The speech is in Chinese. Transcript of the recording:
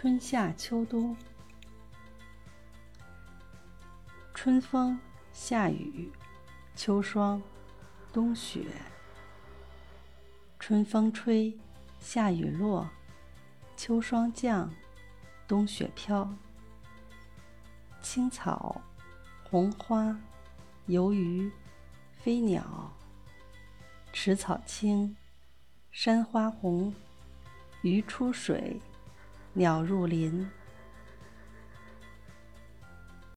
春夏秋冬，春风夏雨，秋霜冬雪。春风吹，夏雨落，秋霜降，冬雪飘。青草、红花、游鱼、飞鸟，池草青，山花红，鱼出水。鸟入林。